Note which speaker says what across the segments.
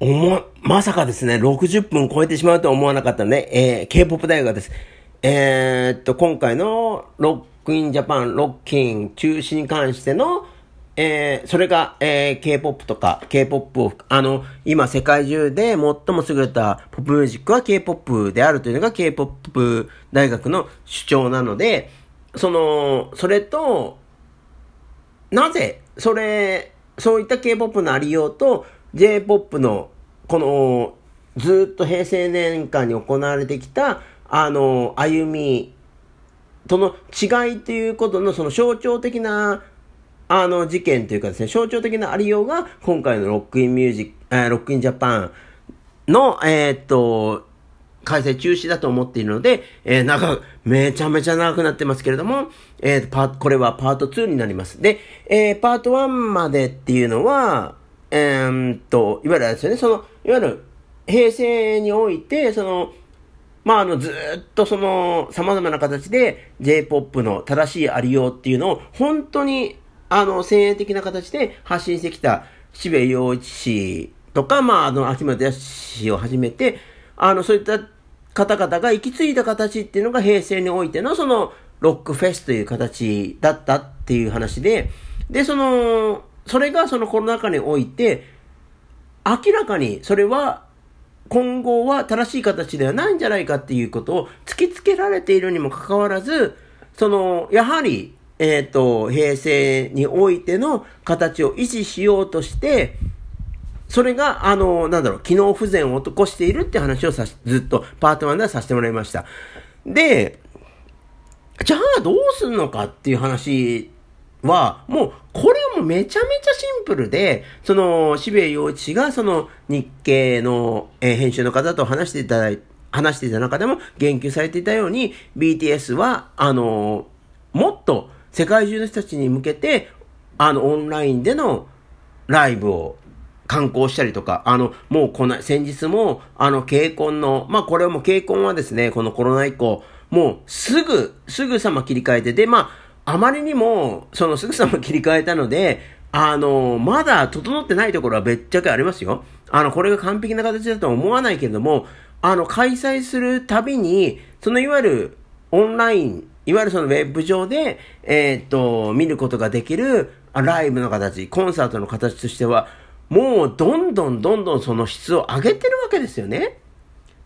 Speaker 1: 思、まさかですね、60分超えてしまうとは思わなかったので、えー、K-POP 大学です。えー、っと、今回のロックインジャパン、ロッキン中止に関しての、えー、それが、えー、K-POP とか、K-POP を、あの、今世界中で最も優れたポップミュージックは K-POP であるというのが K-POP 大学の主張なので、その、それと、なぜ、それ、そういった K-POP のありようと、J-POP の、この、ずっと平成年間に行われてきた、あの、歩みとの違いということのその象徴的な、あの事件というかですね、象徴的なありようが、今回のロックインミュージック、えー、ロックインジャパンの、えー、っと、開催中止だと思っているので、えー、長く、めちゃめちゃ長くなってますけれども、えー、パこれはパート2になります。で、えー、パート1までっていうのは、えー、っと、いわゆるあれですよね、その、いわゆる、平成において、その、まあ、あの、ずっとその、様々な形で J-POP の正しいありようっていうのを、本当に、あの、先鋭的な形で発信してきた、渋谷陽一氏とか、まあ、あの、秋元康氏をはじめて、あの、そういった方々が行き継いだ形っていうのが平成においての、その、ロックフェスという形だったっていう話で、で、その、それがそのコロナ禍において、明らかにそれは今後は正しい形ではないんじゃないかっていうことを突きつけられているにもかかわらず、その、やはり、えっ、ー、と、平成においての形を維持しようとして、それが、あの、なんだろう、機能不全を起こしているって話をさずっとパート1ではさせてもらいました。で、じゃあどうすんのかっていう話は、もう、これはもうめちゃめちゃシンプルで、その、渋谷陽一が、その、日経の、え、編集の方と話していただい話していた中でも言及されていたように、BTS は、あの、もっと世界中の人たちに向けて、あの、オンラインでのライブを観光したりとか、あの、もうこの、先日も、あの、ケイコンの、まあ、これはもうケイコンはですね、このコロナ以降、もうすぐ、すぐさま切り替えて、で、まあ、あまりにも、そのすぐさま切り替えたので、あの、まだ整ってないところはべっちゃけありますよ。あの、これが完璧な形だとは思わないけれども、あの、開催するたびに、そのいわゆるオンライン、いわゆるそのウェブ上で、えー、っと、見ることができるライブの形、コンサートの形としては、もうどんどんどんどんその質を上げてるわけですよね。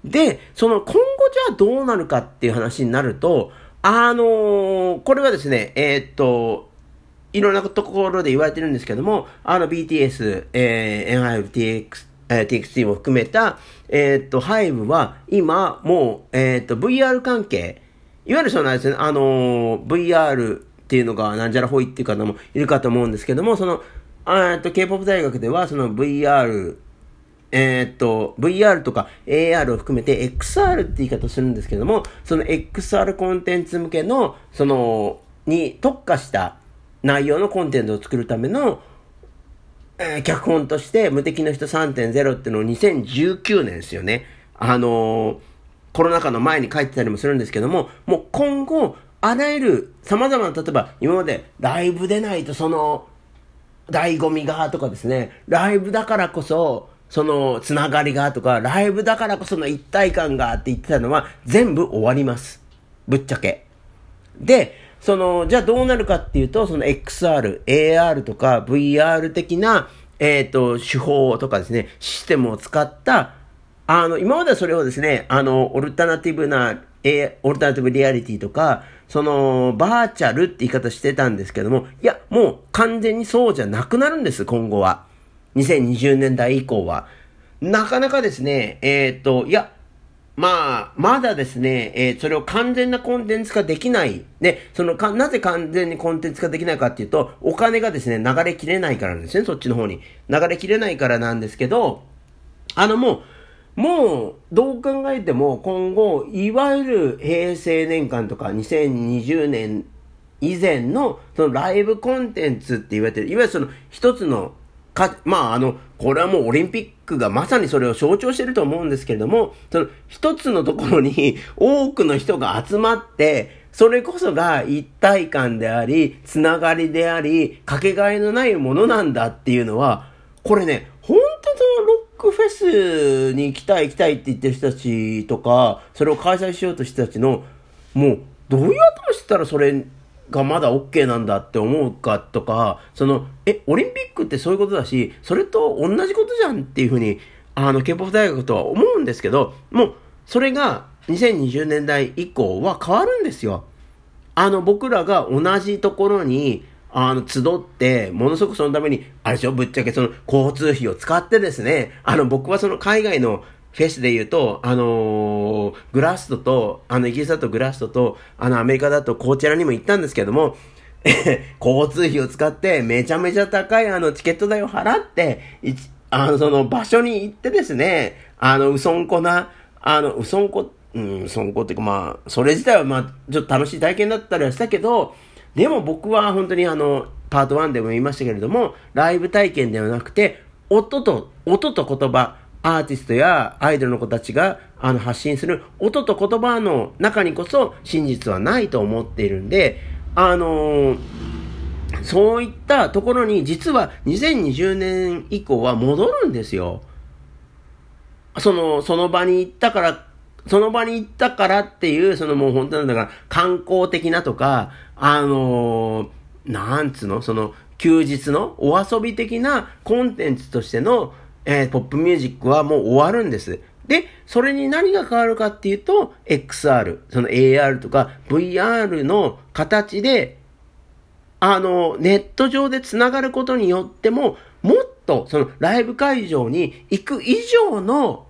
Speaker 1: で、その今後じゃあどうなるかっていう話になると、あのー、これはですね、えー、っと、いろんなところで言われてるんですけども、あの BTS、えー、N5TX、えー、TXT も含めた、えー、っと、ハイブは今、もう、えー、っと、VR 関係、いわゆるそのですね、あのー、VR っていうのがなんじゃらほいっていう方もいるかと思うんですけども、その、えっと、K-POP 大学では、その VR えー、っと、VR とか AR を含めて XR って言い方するんですけども、その XR コンテンツ向けの、その、に特化した内容のコンテンツを作るための、えー、脚本として無敵の人3.0っていうのを2019年ですよね。あのー、コロナ禍の前に書いてたりもするんですけども、もう今後、あらゆる様々な、例えば今までライブでないとその、醍醐味がとかですね、ライブだからこそ、そのつながりがとか、ライブだからこその一体感がって言ってたのは全部終わります。ぶっちゃけ。で、その、じゃあどうなるかっていうと、その XR、AR とか VR 的な、えっ、ー、と、手法とかですね、システムを使った、あの、今まではそれをですね、あの、オルタナティブな、えオルタナティブリアリティとか、その、バーチャルって言い方してたんですけども、いや、もう完全にそうじゃなくなるんです、今後は。2020年代以降は。なかなかですね、えっ、と、いや、まあ、まだですね、えー、それを完全なコンテンツ化できない。で、そのか、なぜ完全にコンテンツ化できないかっていうと、お金がですね、流れきれないからなんですね、そっちの方に。流れきれないからなんですけど、あのもう、もう、どう考えても今後、いわゆる平成年間とか2020年以前の、そのライブコンテンツって言われてる、いわゆるその一つのか、まあ、あの、これはもうオリンピックがまさにそれを象徴してると思うんですけれども、その一つのところに 多くの人が集まって、それこそが一体感であり、つながりであり、かけがえのないものなんだっていうのは、これね、本当のロックフェスに行きたい行きたいって言ってる人たちとか、それを開催しようとした人たちの、もう、どういう頭してたらそれがまだ OK なんだって思うかとか、その、え、オリンピックってそういうことだし、それと同じことじゃんっていうふうに、あの、K-POP 大学とは思うんですけど、もう、それが2020年代以降は変わるんですよ。あの、僕らが同じところに、あの、集って、ものすごくそのために、あれでしょ、ぶっちゃけその交通費を使ってですね、あの、僕はその海外のフェスで言うと、あのー、グラストと、あの、イギリスだとグラストと、あの、アメリカだとこちらにも行ったんですけども、交通費を使ってめちゃめちゃ高いあのチケット代を払って、あの、その場所に行ってですね、あの、うそんこな、あの、うそんこ、うん、うそんこっていうかまあ、それ自体はまあ、ちょっと楽しい体験だったりはしたけど、でも僕は本当にあの、パート1でも言いましたけれども、ライブ体験ではなくて、音と、音と言葉、アーティストやアイドルの子たちがあの発信する音と言葉の中にこそ真実はないと思っているんで、あのー、そういったところに実は2020年以降は戻るんですよ。その、その場に行ったから、その場に行ったからっていう、そのもう本当なんだから観光的なとか、あのー、なんつうのその休日のお遊び的なコンテンツとしてのえー、ポップミュージックはもう終わるんです。で、それに何が変わるかっていうと、XR、その AR とか VR の形で、あの、ネット上で繋がることによっても、もっとそのライブ会場に行く以上の、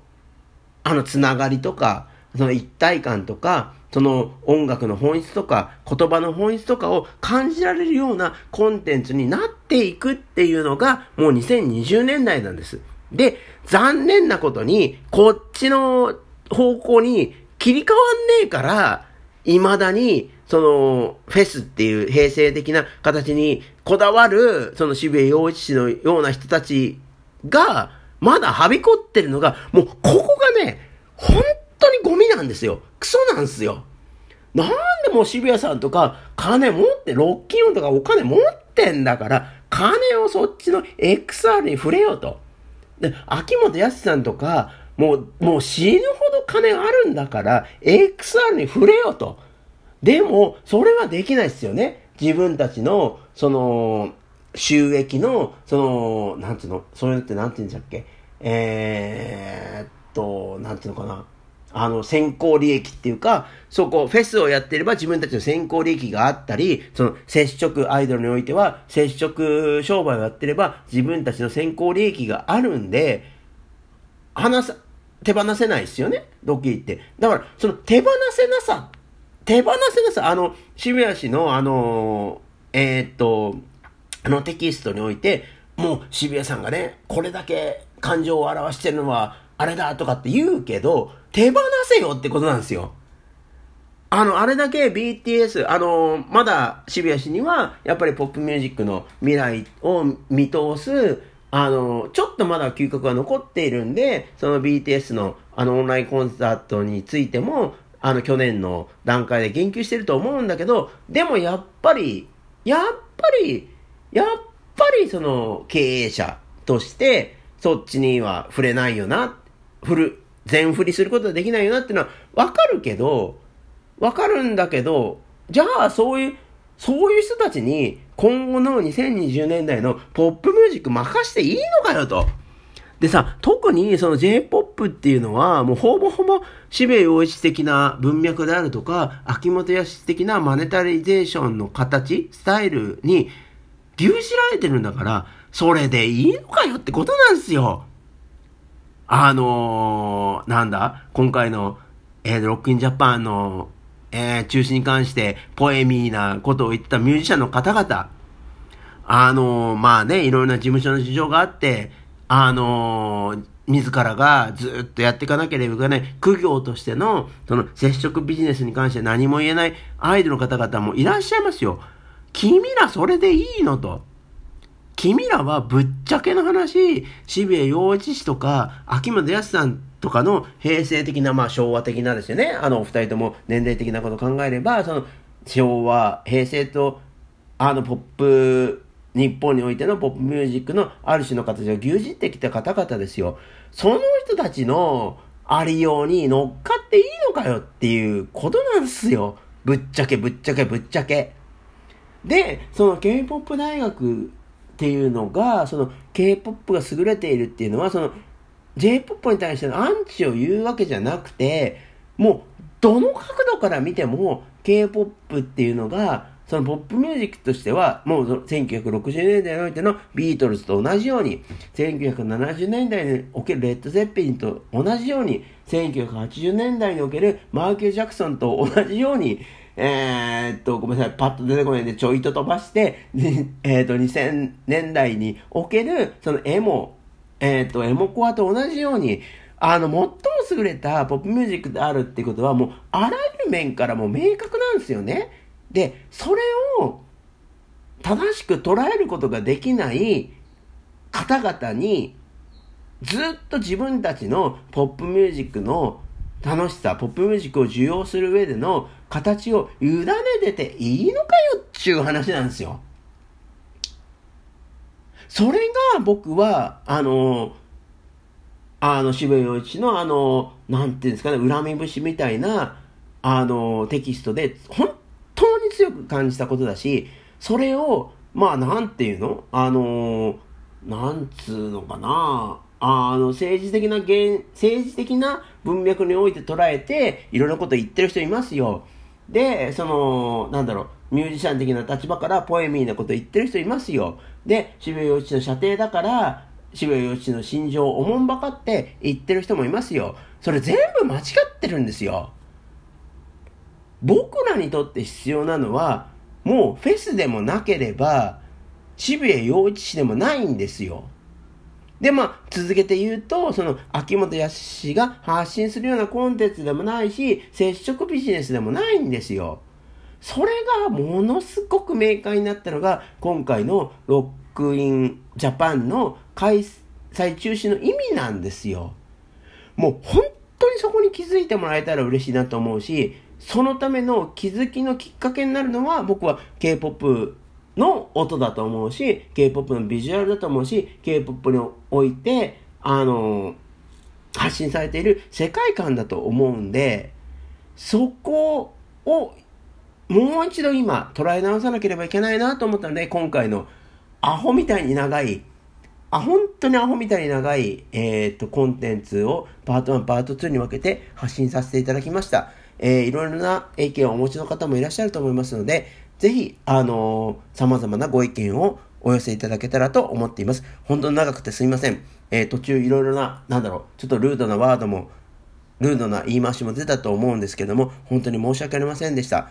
Speaker 1: あの、つながりとか、その一体感とか、その音楽の本質とか言葉の本質とかを感じられるようなコンテンツになっていくっていうのがもう2020年代なんです。で、残念なことに、こっちの方向に切り替わんねえから、未だに、その、フェスっていう平成的な形にこだわる、その渋谷陽一氏のような人たちが、まだはびこってるのが、もうここがね、本当にゴミなんですよ。クソなんですよ。なんでもう渋谷さんとか、金持って、ロッキンオンとかお金持ってんだから、金をそっちの XR に触れようと。で、秋元康さんとか、もう、もう死ぬほど金あるんだから、XR に触れよと。でも、それはできないですよね。自分たちの、その、収益の、その、なんていうの、そういうのってなんて言うんだっけ？えー、っと、なんていうのかな。あの、先行利益っていうか、そこ、フェスをやってれば自分たちの先行利益があったり、その、接触、アイドルにおいては、接触商売をやってれば自分たちの先行利益があるんで、話さ、手放せないですよね、ドッキリって。だから、その手放せなさ、手放せなさ、あの、渋谷市の、あの、えー、っと、あのテキストにおいて、もう渋谷さんがね、これだけ感情を表してるのは、あれだとかって言うけど、手放せよってことなんですよ。あの、あれだけ BTS、あの、まだ渋谷市には、やっぱりポップミュージックの未来を見通す、あの、ちょっとまだ嗅覚が残っているんで、その BTS のあのオンラインコンサートについても、あの去年の段階で言及してると思うんだけど、でもやっぱり、やっぱり、やっぱりその経営者として、そっちには触れないよな、振る、全振りすることはできないよなっていうのはわかるけど、わかるんだけど、じゃあそういう、そういう人たちに今後の2020年代のポップミュージック任していいのかよと。でさ、特にその J-POP っていうのは、もうほぼほぼ渋谷陽一的な文脈であるとか、秋元康的なマネタリゼーションの形、スタイルに牛耳られてるんだから、それでいいのかよってことなんですよ。あのー、なんだ？今回の、えー、ロックインジャパンの、えー、中止に関してポエミーなことを言ったミュージシャンの方々、あのー、まあね、いろんな事務所の事情があって、あのー、自らがずっとやっていかなければいけない苦行としての、その接触ビジネスに関して何も言えないアイドルの方々もいらっしゃいますよ。君らそれでいいのと。君らはぶっちゃけの話、渋谷陽一氏とか、秋元康さんとかの平成的な、まあ昭和的なですよね。あの、お二人とも年齢的なこと考えれば、その、昭和、平成と、あの、ポップ日本においてのポップミュージックのある種の形を牛耳ってきた方々ですよ。その人たちのありように乗っかっていいのかよっていうことなんですよ。ぶっちゃけぶっちゃけぶっちゃけ。で、その K-POP 大学っていうのが、その K-POP が優れているっていうのは、その J-POP に対してのアンチを言うわけじゃなくて、もうどの角度から見ても K-POP っていうのが、そのポップミュージックとしては、もう1960年代においてのビートルズと同じように、1970年代におけるレッド・ゼッペリンと同じように、1980年代におけるマーケル・ジャクソンと同じように、えー、っと、ごめんなさい、パッと出てこないんでちょいと飛ばして、えー、っと、2000年代における、そのエモ、えー、っと、エモコアと同じように、あの、最も優れたポップミュージックであるってことは、もう、あらゆる面からもう明確なんですよね。で、それを、正しく捉えることができない方々に、ずっと自分たちのポップミュージックの楽しさ、ポップミュージックを受容する上での形を委ねてていいのかよっちゅう話なんですよ。それが僕は、あの、あの、渋谷陽一のあの、なんていうんですかね、恨み節みたいな、あの、テキストで、本当に強く感じたことだし、それを、まあ、なんていうの？あの、なんつうのかな？あの、政治的な現、政治的な文脈において捉えて、いろんなこと言ってる人いますよ。で、その、なんだろう、ミュージシャン的な立場からポエミーなこと言ってる人いますよ。で、渋谷陽一の射程だから、渋谷陽一の心情をおもんばかって言ってる人もいますよ。それ全部間違ってるんですよ。僕らにとって必要なのは、もうフェスでもなければ、渋谷陽一氏でもないんですよ。で、まあ、続けて言うと、その、秋元康が発信するようなコンテンツでもないし、接触ビジネスでもないんですよ。それがものすごく明快になったのが、今回のロックインジャパンの開催中止の意味なんですよ。もう本当にそこに気づいてもらえたら嬉しいなと思うし、そのための気づきのきっかけになるのは、僕は K-POP の音だと思うし、K-POP のビジュアルだと思うし、K-POP において、あの、発信されている世界観だと思うんで、そこをもう一度今捉え直さなければいけないなと思ったので、今回のアホみたいに長い、あ、本当にアホみたいに長い、えっ、と、コンテンツをパート1、パート2に分けて発信させていただきました。えー、いろいろな意見をお持ちの方もいらっしゃると思いますので、ぜひ、あのー、様々なご意見をお寄せいただけたらと思っています。本当に長くてすみません。えー、途中いろいろな、なんだろう、ちょっとルードなワードも、ルードな言い回しも出たと思うんですけども、本当に申し訳ありませんでした。